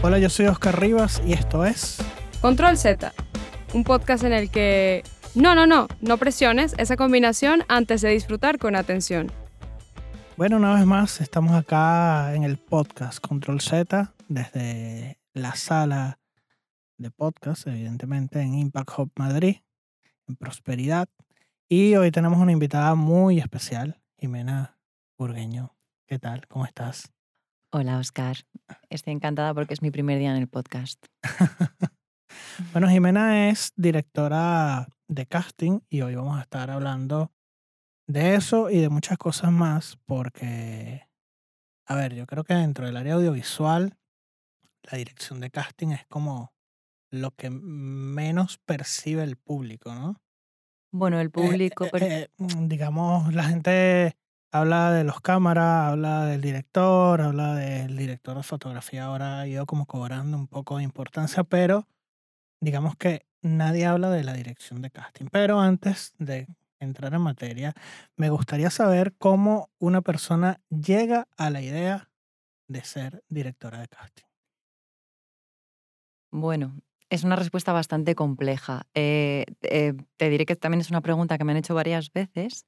Hola, yo soy Oscar Rivas y esto es Control Z, un podcast en el que... No, no, no, no presiones esa combinación antes de disfrutar con atención. Bueno, una vez más estamos acá en el podcast Control Z desde la sala de podcast, evidentemente en Impact Hub Madrid, en Prosperidad. Y hoy tenemos una invitada muy especial, Jimena Burgueño. ¿Qué tal? ¿Cómo estás? Hola, Oscar. Estoy encantada porque es mi primer día en el podcast. bueno, Jimena es directora de casting y hoy vamos a estar hablando de eso y de muchas cosas más porque, a ver, yo creo que dentro del área audiovisual, la dirección de casting es como lo que menos percibe el público, ¿no? Bueno, el Eh, público... eh, eh, mm, digamos, la gente habla de los cámaras, habla del director, habla del director de fotografía. Ahora ha ido como cobrando un poco de importancia, pero digamos que nadie habla de la dirección de casting. Pero antes de entrar en materia, me gustaría saber cómo una persona llega a la idea de ser directora de casting. Bueno, es una respuesta bastante compleja. Eh, eh, te diré que también es una pregunta que me han hecho varias veces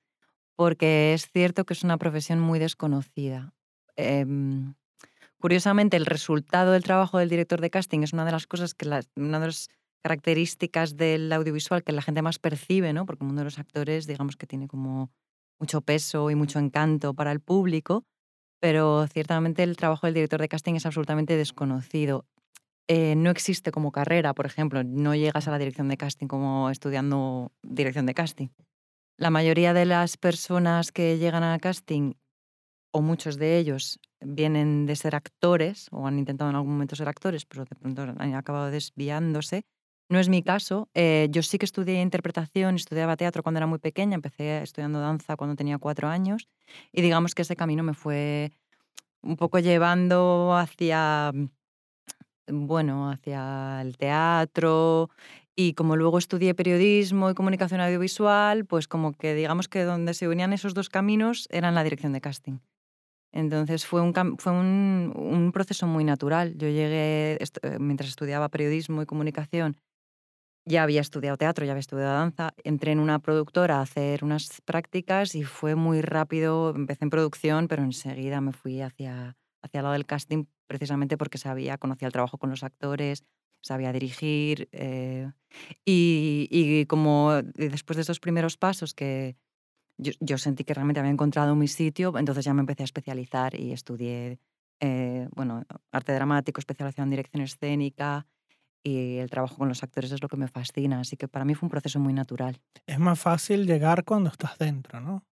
porque es cierto que es una profesión muy desconocida. Em, curiosamente, el resultado del trabajo del director de casting es una de las cosas que la- una de las características del audiovisual que la gente más percibe, ¿no? Porque el mundo de los actores, digamos que tiene como mucho peso y mucho encanto para el público, pero ciertamente el trabajo del director de casting es absolutamente desconocido. Eh, no existe como carrera, por ejemplo, no llegas a la dirección de casting como estudiando dirección de casting. La mayoría de las personas que llegan a casting, o muchos de ellos, vienen de ser actores o han intentado en algún momento ser actores, pero de pronto han acabado desviándose. No es mi caso. Eh, yo sí que estudié interpretación, estudiaba teatro cuando era muy pequeña, empecé estudiando danza cuando tenía cuatro años y digamos que ese camino me fue un poco llevando hacia, bueno, hacia el teatro y como luego estudié periodismo y comunicación audiovisual, pues como que digamos que donde se unían esos dos caminos era en la dirección de casting. Entonces fue un, fue un, un proceso muy natural. Yo llegué, eh, mientras estudiaba periodismo y comunicación, ya había estudiado teatro, ya había estudiado danza, entré en una productora a hacer unas prácticas y fue muy rápido, empecé en producción, pero enseguida me fui hacia, hacia el lado del casting precisamente porque sabía, conocía el trabajo con los actores, sabía dirigir eh, y, como después de esos primeros pasos que yo, sentí que realmente había encontrado mi sitio, entonces ya me empecé a especializar y estudié eh, bueno, arte dramático, especialización en dirección escénica y el trabajo con los actores es lo que me fascina, así que para mí fue un proceso muy natural. Es más fácil llegar cuando estás dentro, ¿no?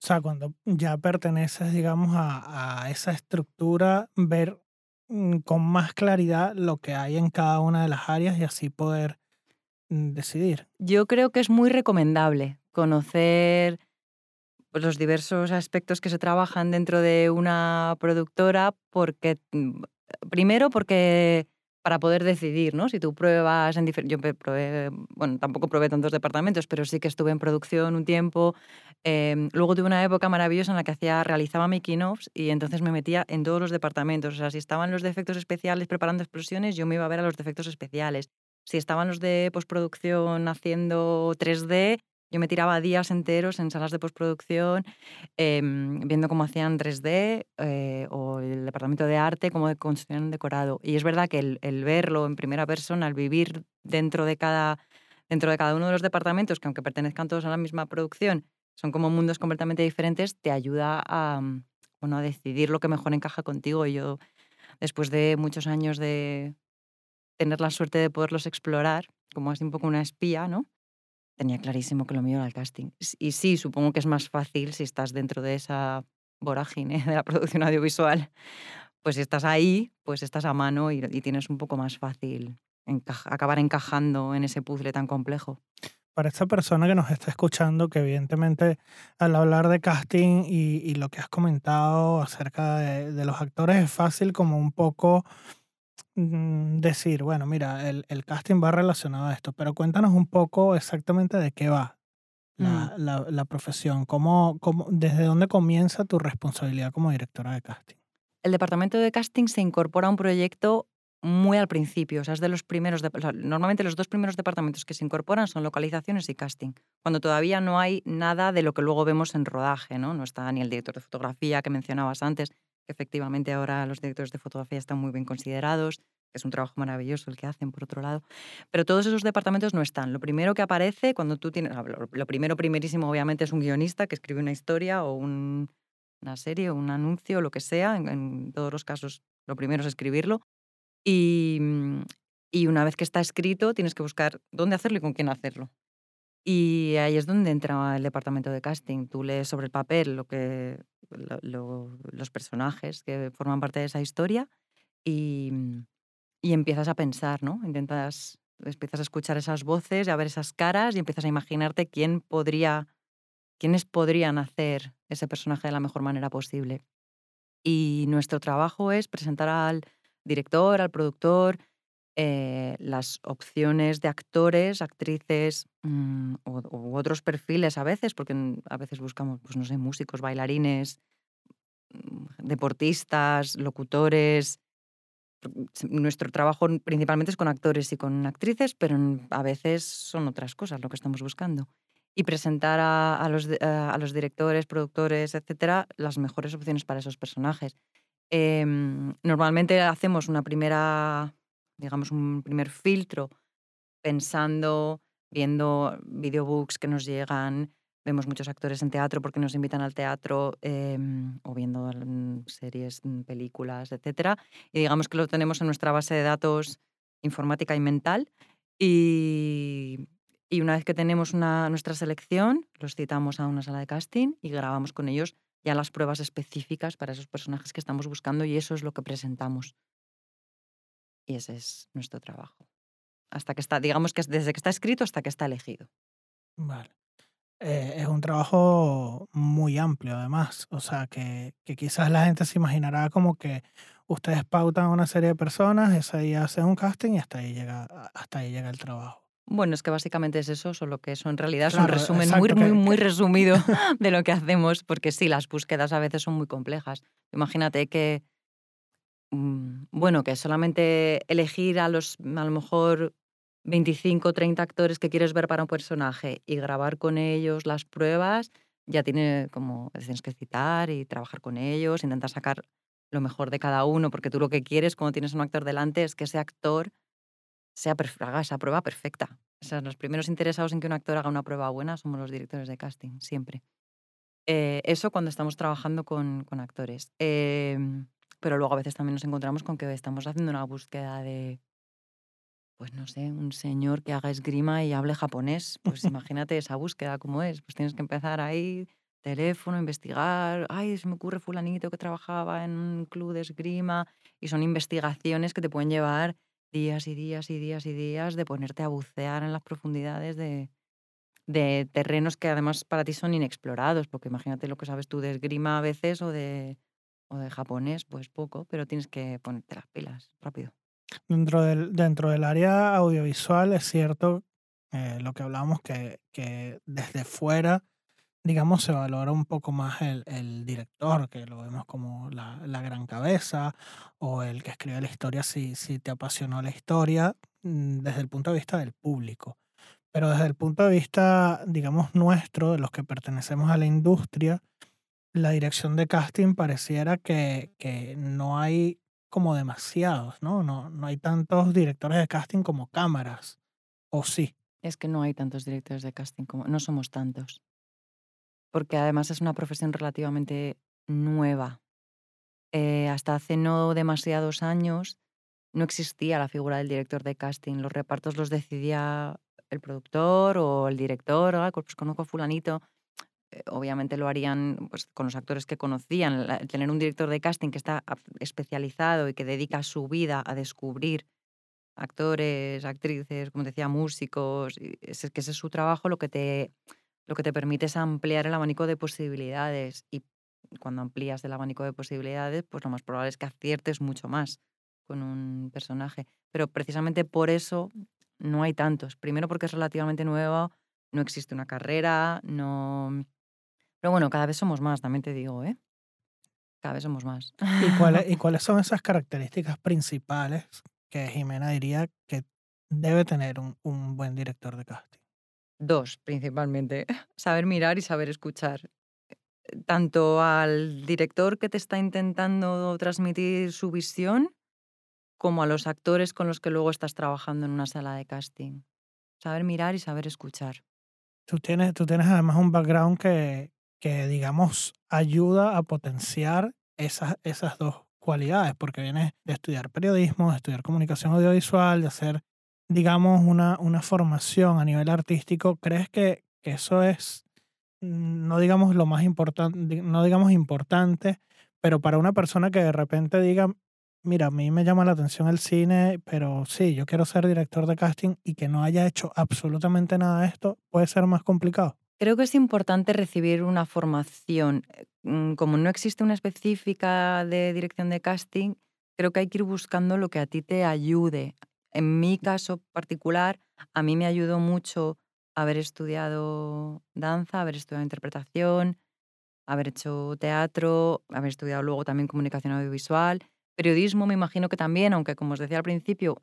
O sea, cuando ya perteneces, digamos, a, esa estructura, ver con más claridad lo que hay en cada una de las áreas y así poder mm, decidir. Yo creo que es muy recomendable conocer los diversos aspectos que se trabajan dentro de una productora, porque mm, primero porque para poder decidir, ¿no? Si tú pruebas en. Yo probé, bueno, tampoco probé tantos departamentos, pero sí que estuve en producción un tiempo. Em, luego tuve una época maravillosa en la que hacía, realizaba making-offs y entonces me metía en todos los departamentos. O sea, si estaban los defectos especiales preparando explosiones, yo me iba a ver a los defectos especiales. Si estaban los de postproducción haciendo 3D, yo me tiraba días enteros en salas de postproducción em, viendo cómo hacían 3D eh, o el departamento de arte, cómo construían decorado. Y es verdad que el, verlo en primera persona, el vivir dentro de, cada, dentro de cada uno de los departamentos, que aunque pertenezcan todos a la misma producción, son como mundos completamente diferentes, te ayuda a, bueno, a decidir lo que mejor encaja contigo. Y yo, después de muchos años de tener la suerte de poderlos explorar, como así un poco una espía, ¿no? Tenía clarísimo que lo mío era el casting. Y sí, supongo que es más fácil si estás dentro de esa vorágine de la producción audiovisual. Pues si estás ahí, pues estás a mano y, tienes un poco más fácil acabar encajando en ese puzzle tan complejo. Para esta persona que nos está escuchando, que evidentemente al hablar de casting y, lo que has comentado acerca de, los actores es fácil como un poco decir, bueno, mira, el, el casting va relacionado a esto, pero cuéntanos un poco exactamente de qué va la, la- la profesión, cómo, cómo, desde dónde comienza tu responsabilidad como directora de casting. El departamento de casting se incorpora a un proyecto muy al principio, o sea, es de los primeros, normalmente los dos primeros departamentos que se incorporan son localizaciones y casting, cuando todavía no hay nada de lo que luego vemos en rodaje, ¿no? No está ni el director de fotografía que mencionabas antes, efectivamente ahora los directores de fotografía están muy bien considerados, es un trabajo maravilloso el que hacen, por otro lado, pero todos esos departamentos no están. Lo primero que aparece cuando tú tienes, lo primero primerísimo obviamente es un guionista que escribe una historia o una serie o un anuncio, lo que sea, en todos los casos lo primero es escribirlo Mm, y, una vez que está escrito, tienes que buscar dónde hacerlo y con quién hacerlo. Y ahí es donde entra el departamento de casting. Tú lees sobre el papel lo que, los personajes que forman parte de esa historia y, mm, y, empiezas a pensar, ¿no? Intentas, empiezas a escuchar esas voces, a ver esas caras y empiezas a imaginarte quién podría, quiénes podrían hacer ese personaje de la mejor manera posible. Y nuestro trabajo es presentar al, director, al productor, eh, las opciones de actores, actrices mm, u otros perfiles a veces, porque a veces buscamos, pues no sé, músicos, bailarines, mm, deportistas, locutores. Nuestro trabajo principalmente es con actores y con actrices, pero a veces son otras cosas lo que estamos buscando. Y presentar a, los, a los directores, productores, etcétera, las mejores opciones para esos personajes. Em, normalmente hacemos una primera, digamos, un primer filtro pensando, viendo videobooks que nos llegan, vemos muchos actores en teatro porque nos invitan al teatro em, o viendo series, mm, películas, etc. Y digamos que lo tenemos en nuestra base de datos informática y mental. Y, y una vez que tenemos una, nuestra selección, los citamos a una sala de casting y grabamos con ellos ya las pruebas específicas para esos personajes que estamos buscando y eso es lo que presentamos. Y ese es nuestro trabajo. Hasta que está, digamos que desde que está escrito hasta que está elegido. Vale. Eh, es un trabajo muy amplio, además. O sea, que, que, quizás la gente se imaginará como que ustedes pautan a una serie de personas, esa ahí hacen un casting y hasta ahí llega, hasta ahí llega el trabajo. Bueno, es que básicamente es eso, solo que eso en realidad es un resumen muy, muy, muy resumido de lo que hacemos, porque sí, las búsquedas a veces son muy complejas. Imagínate que, bueno, que solamente elegir a los, a lo mejor, 25 o 30 actores que quieres ver para un personaje y grabar con ellos las pruebas, ya tiene como, tienes que citar y trabajar con ellos, intentar sacar lo mejor de cada uno, porque tú lo que quieres cuando tienes un actor delante es que ese actor sea haga esa prueba perfecta. O sea, los primeros interesados en que un actor haga una prueba buena somos los directores de casting, siempre. Eh, eso cuando estamos trabajando con, con actores. Em, pero luego a veces también nos encontramos con que estamos haciendo una búsqueda de, pues no sé, un señor que haga esgrima y hable japonés. Pues imagínate esa búsqueda cómo es. Pues tienes que empezar ahí, teléfono, investigar. Ay, se me ocurre fulanito que trabajaba en un club de esgrima. Y son investigaciones que te pueden llevar días y días y días y días de ponerte a bucear en las profundidades de, de terrenos que además para ti son inexplorados, porque imagínate lo que sabes tú de esgrima a veces o de, o de japonés, pues poco, pero tienes que ponerte las pilas rápido. Dentro del, dentro del área audiovisual es cierto eh, lo que hablamos, que, que desde fuera digamos, se valora un poco más el, el director, que lo vemos como la, la, gran cabeza, o el que escribe la historia si, si te apasionó la historia, mm, desde el punto de vista del público. Pero desde el punto de vista, digamos, nuestro, de los que pertenecemos a la industria, la dirección de casting pareciera que, que no hay como demasiados, ¿no? ¿no? No hay tantos directores de casting como cámaras, ¿o sí? Es que no hay tantos directores de casting como, no somos tantos porque además es una profesión relativamente nueva. Eh, hasta hace no demasiados años no existía la figura del director de casting. Los repartos los decidía el productor o el director. Ah, pues conozco a fulanito. Eh, obviamente lo harían pues, con los actores que conocían. tener un director de casting que está especializado y que dedica su vida a descubrir actores, actrices, como decía, músicos, es que ese es su trabajo, lo que te lo que te permite es ampliar el abanico de posibilidades y cuando amplías el abanico de posibilidades, pues lo más probable es que aciertes mucho más con un personaje. Pero precisamente por eso no hay tantos. Primero porque es relativamente nuevo, no existe una carrera, no... Pero bueno, cada vez somos más, también te digo, ¿eh? Cada vez somos más. ¿Y cuáles, ¿Y cuáles son esas características principales que Jimena diría que debe tener un, un buen director de casting? Dos, principalmente. Saber mirar y saber escuchar. Tanto al director que te está intentando transmitir su visión, como a los actores con los que luego estás trabajando en una sala de casting. Saber mirar y saber escuchar. Tú tienes, tú tienes además un background que, que digamos, ayuda a potenciar esas, esas dos cualidades, porque vienes de estudiar periodismo, de estudiar comunicación audiovisual, de hacer, digamos, una, una formación a nivel artístico. ¿Crees que, eso es, mm, no digamos lo más importante, no digamos importante, pero para una persona que de repente diga, mira, a mí me llama la atención el cine, pero sí, yo quiero ser director de casting y que no haya hecho absolutamente nada de esto, puede ser más complicado. Creo que es importante recibir una formación. Eh, mm, como no existe una específica de dirección de casting, creo que hay que ir buscando lo que a ti te ayude. En mi caso particular, a mí me ayudó mucho haber estudiado danza, haber estudiado interpretación, haber hecho teatro, haber estudiado luego también comunicación audiovisual Periodismo me imagino que también, aunque como os decía al principio,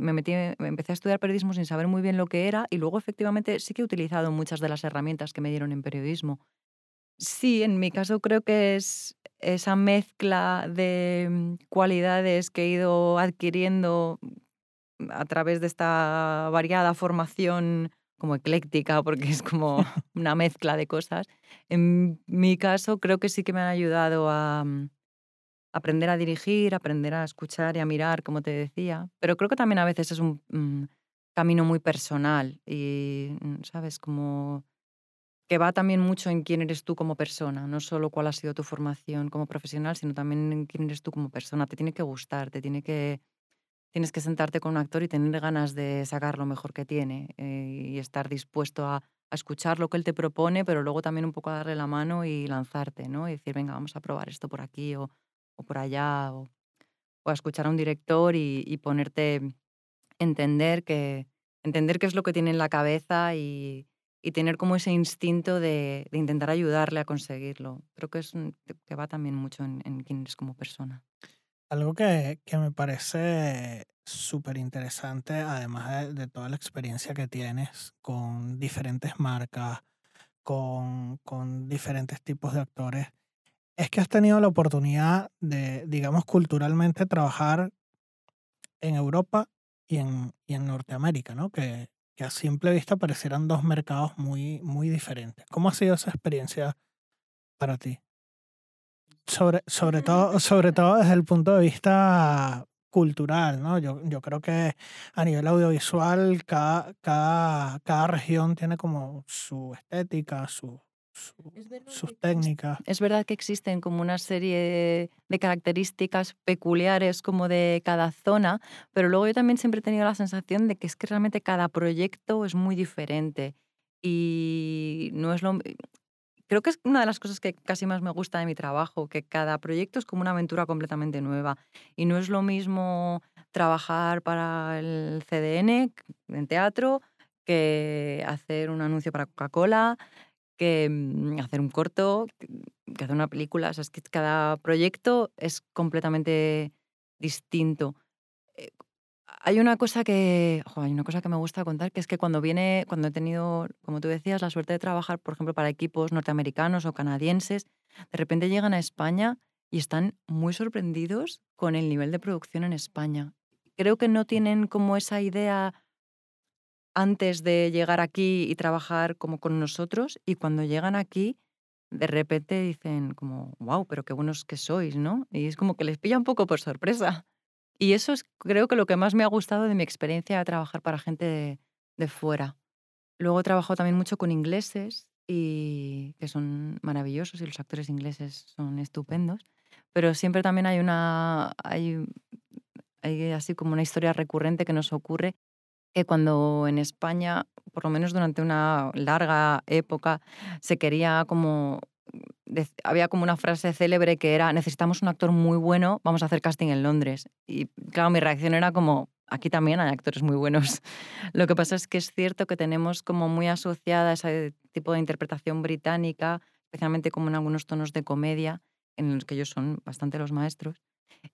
me, metí, me empecé a estudiar periodismo sin saber muy bien lo que era y luego efectivamente sí que he utilizado muchas de las herramientas que me dieron en periodismo. Sí, en mi caso creo que es esa mezcla de mm, cualidades que he ido adquiriendo a través de esta variada formación como ecléctica, porque es como una mezcla de cosas. En mi caso creo que sí que me han ayudado a, mm, aprender a dirigir, aprender a escuchar y a mirar, como te decía. Pero creo que también a veces es un mm, camino muy personal y, mm, ¿sabes? Como que va también mucho en quién eres tú como persona, no solo cuál ha sido tu formación como profesional, sino también en quién eres tú como persona. Te tiene que gustar, te tiene que, tienes que sentarte con un actor y tener ganas de sacar lo mejor que tiene eh, y estar dispuesto a, a, escuchar lo que él te propone, pero luego también un poco a darle la mano y lanzarte, ¿no? Y decir, venga, vamos a probar esto por aquí o o por allá, o, a escuchar a un director y, ponerte, entender que, entender qué es lo que tiene en la cabeza y, tener como ese instinto de, intentar ayudarle a conseguirlo. Creo que, es, que va también mucho en, quién eres como persona. Algo que, que me parece súper interesante, además de, de, toda la experiencia que tienes con diferentes marcas, con, con diferentes tipos de actores, es que has tenido la oportunidad de, digamos, culturalmente trabajar en Europa y en, y en Norteamérica, ¿no? Que, que, a simple vista parecieran dos mercados muy, muy diferentes. ¿Cómo ha sido esa experiencia para ti? Sobre, sobre, todo, sobre todo desde el punto de vista cultural, ¿no? Yo, yo creo que a nivel audiovisual cada, cada, cada región tiene como su estética, su, sus técnicas. Es verdad que existen como una serie de características peculiares como de cada zona, pero luego yo también siempre he tenido la sensación de que es que realmente cada proyecto es muy diferente y no es lo creo que es una de las cosas que casi más me gusta de mi trabajo, que cada proyecto es como una aventura completamente nueva y no es lo mismo trabajar para el CDN en teatro que hacer un anuncio para Coca-Cola, mm, hacer un corto, que hacer una película. O sea, es que cada proyecto es completamente distinto. Eh, hay una cosa que, hay una cosa que me gusta contar, que es que cuando viene, cuando he tenido, como tú decías, la suerte de trabajar, por ejemplo, para equipos norteamericanos o canadienses, de repente llegan a España y están muy sorprendidos con el nivel de producción en España. Creo que no tienen como esa idea antes de llegar aquí y trabajar como con nosotros y cuando llegan aquí de repente dicen como, wow, pero qué buenos que sois, ¿no? Y es como que les pilla un poco por sorpresa. Y eso es creo que lo que más me ha gustado de mi experiencia de trabajar para gente de, fuera. Luego he trabajado también mucho con ingleses y que son maravillosos y los actores ingleses son estupendos, pero siempre también hay una hay, hay así como una historia recurrente que nos ocurre que cuando en España, por lo menos durante una larga época, se quería como había como una frase célebre que era necesitamos un actor muy bueno, vamos a hacer casting en Londres. Y claro, mi reacción era como aquí también hay actores muy buenos. Lo que pasa es que es cierto que tenemos como muy asociada ese tipo de interpretación británica, especialmente como en algunos tonos de comedia, en los que ellos son bastante los maestros.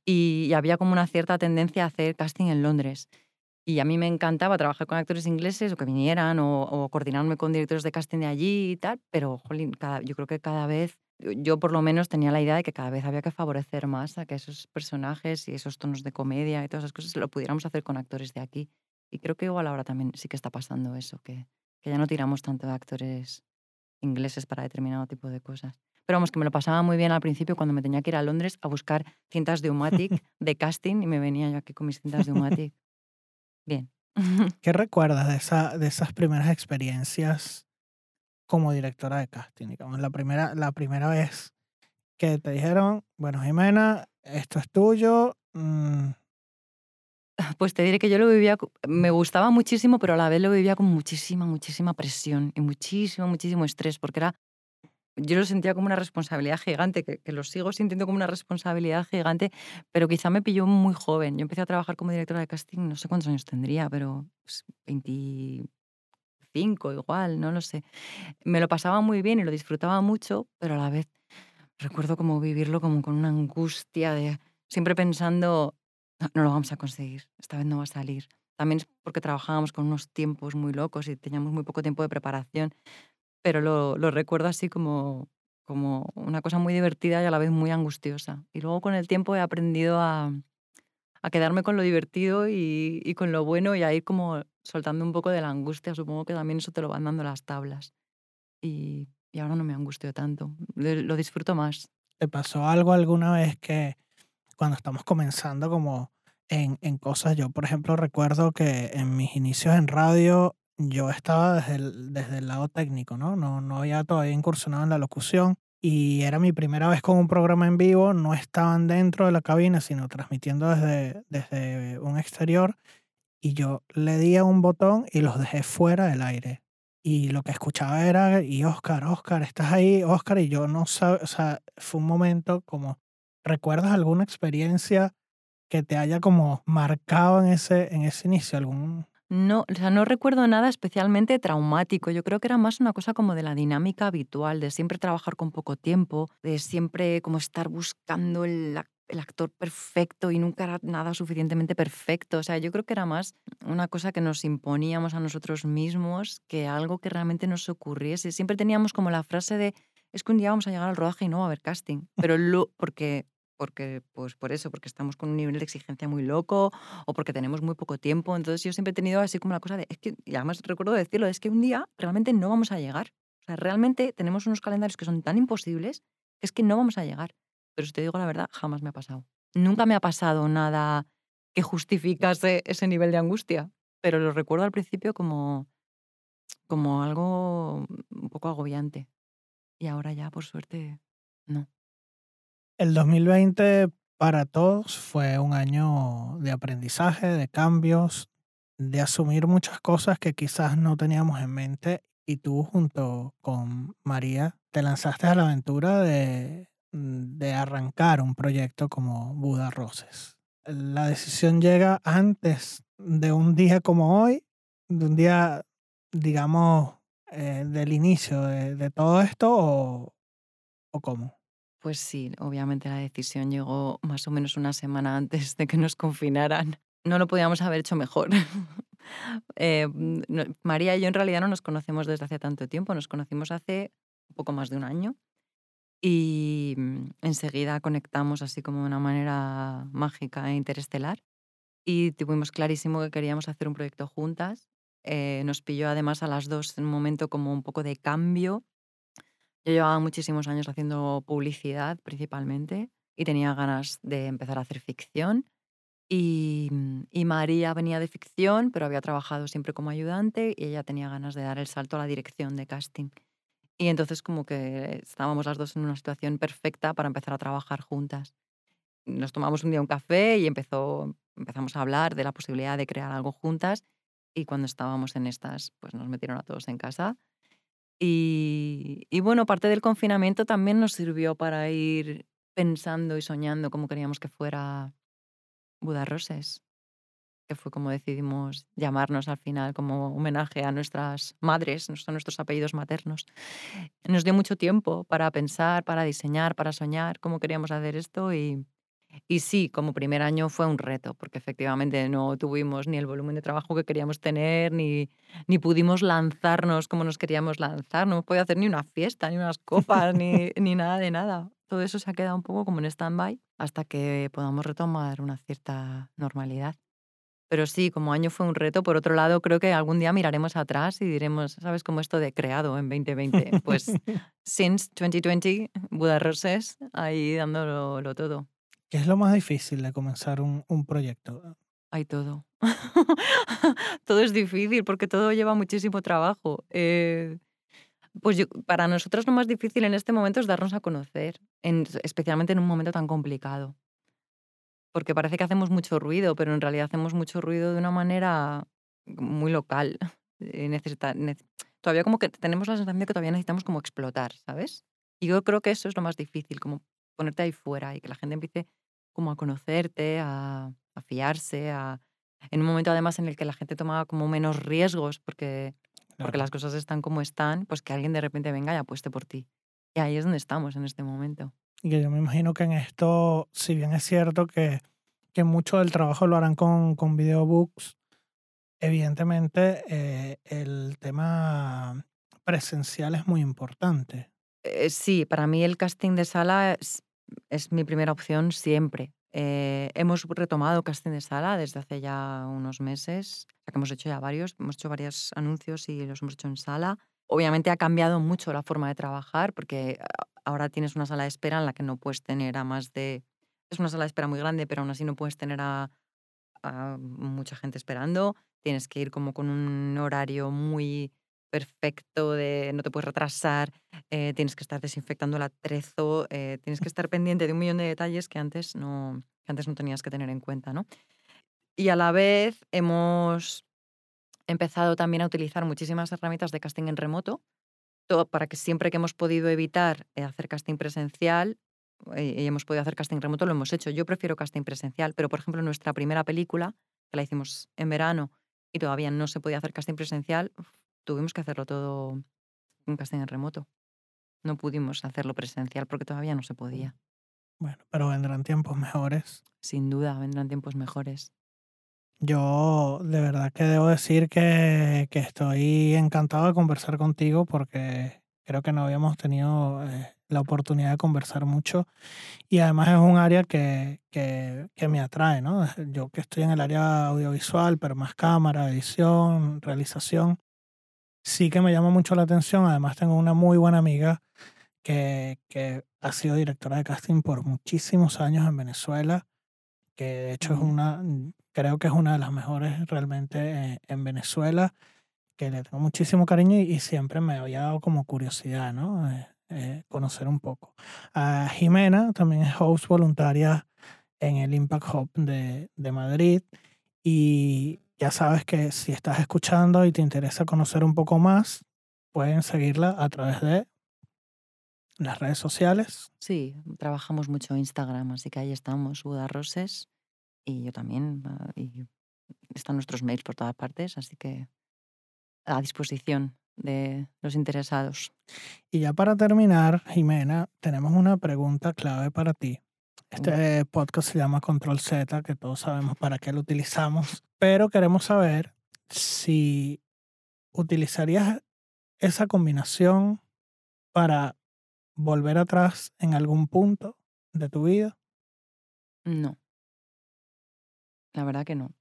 Y, había como una cierta tendencia a hacer casting en Londres. Y a mí me encantaba trabajar con actores ingleses o que vinieran o, coordinarme con directores de casting de allí y tal, pero jolín, cada, yo creo que cada vez, yo por lo menos tenía la idea de que cada vez había que favorecer más a que esos personajes y esos tonos de comedia y todas esas cosas lo pudiéramos hacer con actores de aquí. Y creo que igual ahora también sí que está pasando eso, que, que ya no tiramos tanto de actores ingleses para determinado tipo de cosas. Pero vamos, que me lo pasaba muy bien al principio cuando me tenía que ir a Londres a buscar cintas de Umatic de casting y me venía yo aquí con mis cintas de Umatic. Bien. ¿Qué recuerdas de, esa, de esas primeras experiencias como directora de casting? Digamos, la primera, la primera vez que te dijeron, bueno, Jimena, esto es tuyo. Mm". Pues te diré que yo lo vivía, me gustaba muchísimo, pero a la vez lo vivía con muchísima, muchísima presión y muchísimo, muchísimo estrés, porque era yo lo sentía como una responsabilidad gigante, que, lo sigo sintiendo como una responsabilidad gigante, pero quizá me pilló muy joven. Yo empecé a trabajar como directora de casting, no sé cuántos años tendría, pero 25 pues, igual, no lo sé. Me lo pasaba muy bien y lo disfrutaba mucho, pero a la vez recuerdo como vivirlo como con una angustia de siempre pensando, no, no lo vamos a conseguir, esta vez no va a salir. También es porque trabajábamos con unos tiempos muy locos y teníamos muy poco tiempo de preparación pero lo, recuerdo así como, como una cosa muy divertida y a la vez muy angustiosa. Y luego con el tiempo he aprendido a, a quedarme con lo divertido y, y, con lo bueno y a ir como soltando un poco de la angustia. Supongo que también eso te lo van dando las tablas. Y, y ahora no me angustio tanto, lo disfruto más. ¿Te pasó algo alguna vez que cuando estamos comenzando como en, en cosas, yo por ejemplo recuerdo que en mis inicios en radio yo estaba desde el, desde el lado técnico, ¿no? ¿no? No había todavía incursionado en la locución y era mi primera vez con un programa en vivo, no estaban dentro de la cabina, sino transmitiendo desde, desde un exterior y yo le di a un botón y los dejé fuera del aire. Y lo que escuchaba era, y Oscar, Oscar, estás ahí, Oscar, y yo no sabía, o sea, fue un momento como, ¿recuerdas alguna experiencia que te haya como marcado en ese, en ese inicio? ¿Algún, no, o sea, no recuerdo nada especialmente traumático. Yo creo que era más una cosa como de la dinámica habitual, de siempre trabajar con poco tiempo, de siempre como estar buscando el, actor perfecto y nunca era nada suficientemente perfecto. O sea, yo creo que era más una cosa que nos imponíamos a nosotros mismos que algo que realmente nos ocurriese. Siempre teníamos como la frase de es que un día vamos a llegar al rodaje y no va a haber casting. Pero lo, porque porque, pues por eso, porque estamos con un nivel de exigencia muy loco o porque tenemos muy poco tiempo. Entonces yo siempre he tenido así como la cosa de, es que, y además recuerdo decirlo, es que un día realmente no vamos a llegar. O sea, realmente tenemos unos calendarios que son tan imposibles que es que no vamos a llegar. Pero si te digo la verdad, jamás me ha pasado. Nunca me ha pasado nada que justificase ese nivel de angustia, pero lo recuerdo al principio como, como algo un poco agobiante. Y ahora ya, por suerte, no. El 2020 para todos fue un año de aprendizaje, de cambios, de asumir muchas cosas que quizás no teníamos en mente y tú junto con María te lanzaste a la aventura de, de arrancar un proyecto como Buda Roses. La decisión llega antes de un día como hoy, de un día, digamos, eh, del inicio de, de todo esto o, o cómo? Pues sí, obviamente la decisión llegó más o menos una semana antes de que nos confinaran. No lo podíamos haber hecho mejor. Eh, María y yo en realidad no nos conocemos desde hace tanto tiempo, nos conocimos hace un poco más de un año y mm, enseguida conectamos así como de una manera mágica e interestelar y tuvimos clarísimo que queríamos hacer un proyecto juntas. Eh, nos pilló además a las dos en un momento como un poco de cambio yo llevaba muchísimos años haciendo publicidad principalmente y tenía ganas de empezar a hacer ficción. Y, mm, María venía de ficción, pero había trabajado siempre como ayudante y ella tenía ganas de dar el salto a la dirección de casting. Y entonces como que estábamos las dos en una situación perfecta para empezar a trabajar juntas. Nos tomamos un día un café y empezó, empezamos a hablar de la posibilidad de crear algo juntas y cuando estábamos en estas, pues nos metieron a todos en casa y, bueno, parte del confinamiento también nos sirvió para ir pensando y soñando cómo queríamos que fuera Budarroses, que fue como decidimos llamarnos al final como homenaje a nuestras madres, a nuestros apellidos maternos. Nos dio mucho tiempo para pensar, para diseñar, para soñar cómo queríamos hacer esto y, Y sí, como primer año fue un reto, porque efectivamente no tuvimos ni el volumen de trabajo que queríamos tener, ni, ni pudimos lanzarnos como nos queríamos lanzar. No hemos podido hacer ni una fiesta, ni unas copas, ni, ni nada de nada. Todo eso se ha quedado un poco como en stand-by hasta que podamos retomar una cierta normalidad. Pero sí, como año fue un reto. Por otro lado, creo que algún día miraremos atrás y diremos, ¿sabes? Como esto de creado en 2020. Pues since 2020, Buda Roses, ahí dándolo todo. ¿Qué es lo más difícil de comenzar un, un proyecto? Hay todo. todo es difícil porque todo lleva muchísimo trabajo. Eh, pues para nosotros lo más difícil en este momento es darnos a conocer, en, especialmente en un momento tan complicado porque parece que hacemos mucho ruido, pero en realidad hacemos mucho ruido de una manera muy local. Eh, necesita, todavía como que tenemos la sensación de que todavía necesitamos como explotar, ¿sabes? Y yo creo que eso es lo más difícil, como ponerte ahí fuera y que la gente empiece como a conocerte, a, a fiarse, a, en un momento además en el que la gente toma como menos riesgos porque, porque las cosas están como están, pues que alguien de repente venga y apueste por ti. Y ahí es donde estamos en este momento. Y que yo me imagino que en esto, si bien es cierto que, que mucho del trabajo lo harán con, con videobooks, evidentemente eh, el tema presencial es muy importante. Eh, sí, para mí el casting de sala es, es mi primera opción siempre. Eh, hemos retomado casting de sala desde hace ya unos meses, que hemos hecho ya varios, hemos hecho varios anuncios y los hemos hecho en sala. Obviamente ha cambiado mucho la forma de trabajar porque ahora tienes una sala de espera en la que no puedes tener a más de... Es una sala de espera muy grande, pero aún así no puedes tener a, mucha gente esperando. Tienes que ir como con un horario muy perfecto de no te puedes retrasar, eh, tienes que estar desinfectando el atrezo, eh, tienes que estar pendiente de un millón de detalles que antes no, antes no tenías que tener en cuenta, ¿no? Y a la vez hemos empezado también a utilizar muchísimas herramientas de casting en remoto, para que siempre que hemos podido evitar eh, hacer casting presencial y hemos podido hacer casting remoto, lo hemos hecho. Yo prefiero casting presencial, pero por ejemplo, nuestra primera película, que la hicimos en verano y todavía no se podía hacer casting presencial, tuvimos que hacerlo todo en casting en remoto. No pudimos hacerlo presencial porque todavía no se podía. Bueno, pero vendrán tiempos mejores. Sin duda, vendrán tiempos mejores. Yo de verdad que debo decir que, que estoy encantado de conversar contigo porque creo que no habíamos tenido eh, la oportunidad de conversar mucho y además es un área que, que, que, me atrae, ¿no? Yo que estoy en el área audiovisual, pero más cámara, edición, realización, sí que me llama mucho la atención. Además tengo una muy buena amiga que, que ha sido directora de casting por muchísimos años en Venezuela, que de hecho es una, creo que es una de las mejores realmente eh, en Venezuela, que le tengo muchísimo cariño y, siempre me había dado como curiosidad, ¿no? Eh, eh, conocer un poco. A Jimena también es host voluntaria en el Impact Hub de, de Madrid y ya sabes que si estás escuchando y te interesa conocer un poco más, pueden seguirla a través de las redes sociales. Sí, trabajamos mucho en Instagram, así que ahí estamos, Buda Roses y yo también. Ah, y están nuestros mails por todas partes, así que a disposición de los interesados. Y ya para terminar, Jimena, tenemos una pregunta clave para ti. Este podcast se llama Control Z, que todos sabemos para qué lo utilizamos, pero queremos saber si utilizarías esa combinación para volver atrás en algún punto de tu vida. No. La verdad que no.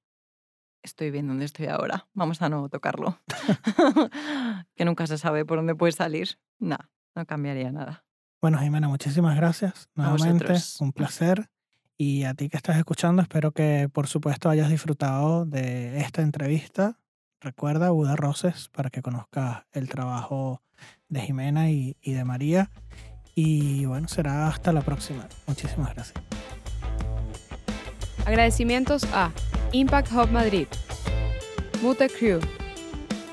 Estoy bien donde estoy ahora. Vamos a no tocarlo. que nunca se sabe por dónde puede salir. Nada, no cambiaría nada. Bueno, Jimena, muchísimas gracias. Nuevamente, un placer. Y a ti que estás escuchando, espero que por supuesto hayas disfrutado de esta entrevista. Recuerda Buda Roses para que conozcas el trabajo de Jimena y, y de María. Y bueno, será hasta la próxima. Muchísimas gracias. Agradecimientos a Impact Hub Madrid, Mute Crew,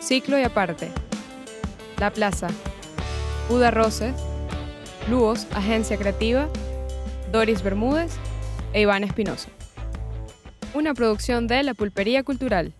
Ciclo y Aparte, La Plaza, Buda Roses, Luos, Agencia Creativa, Doris Bermúdez e Iván Espinosa. Una producción de La Pulpería Cultural.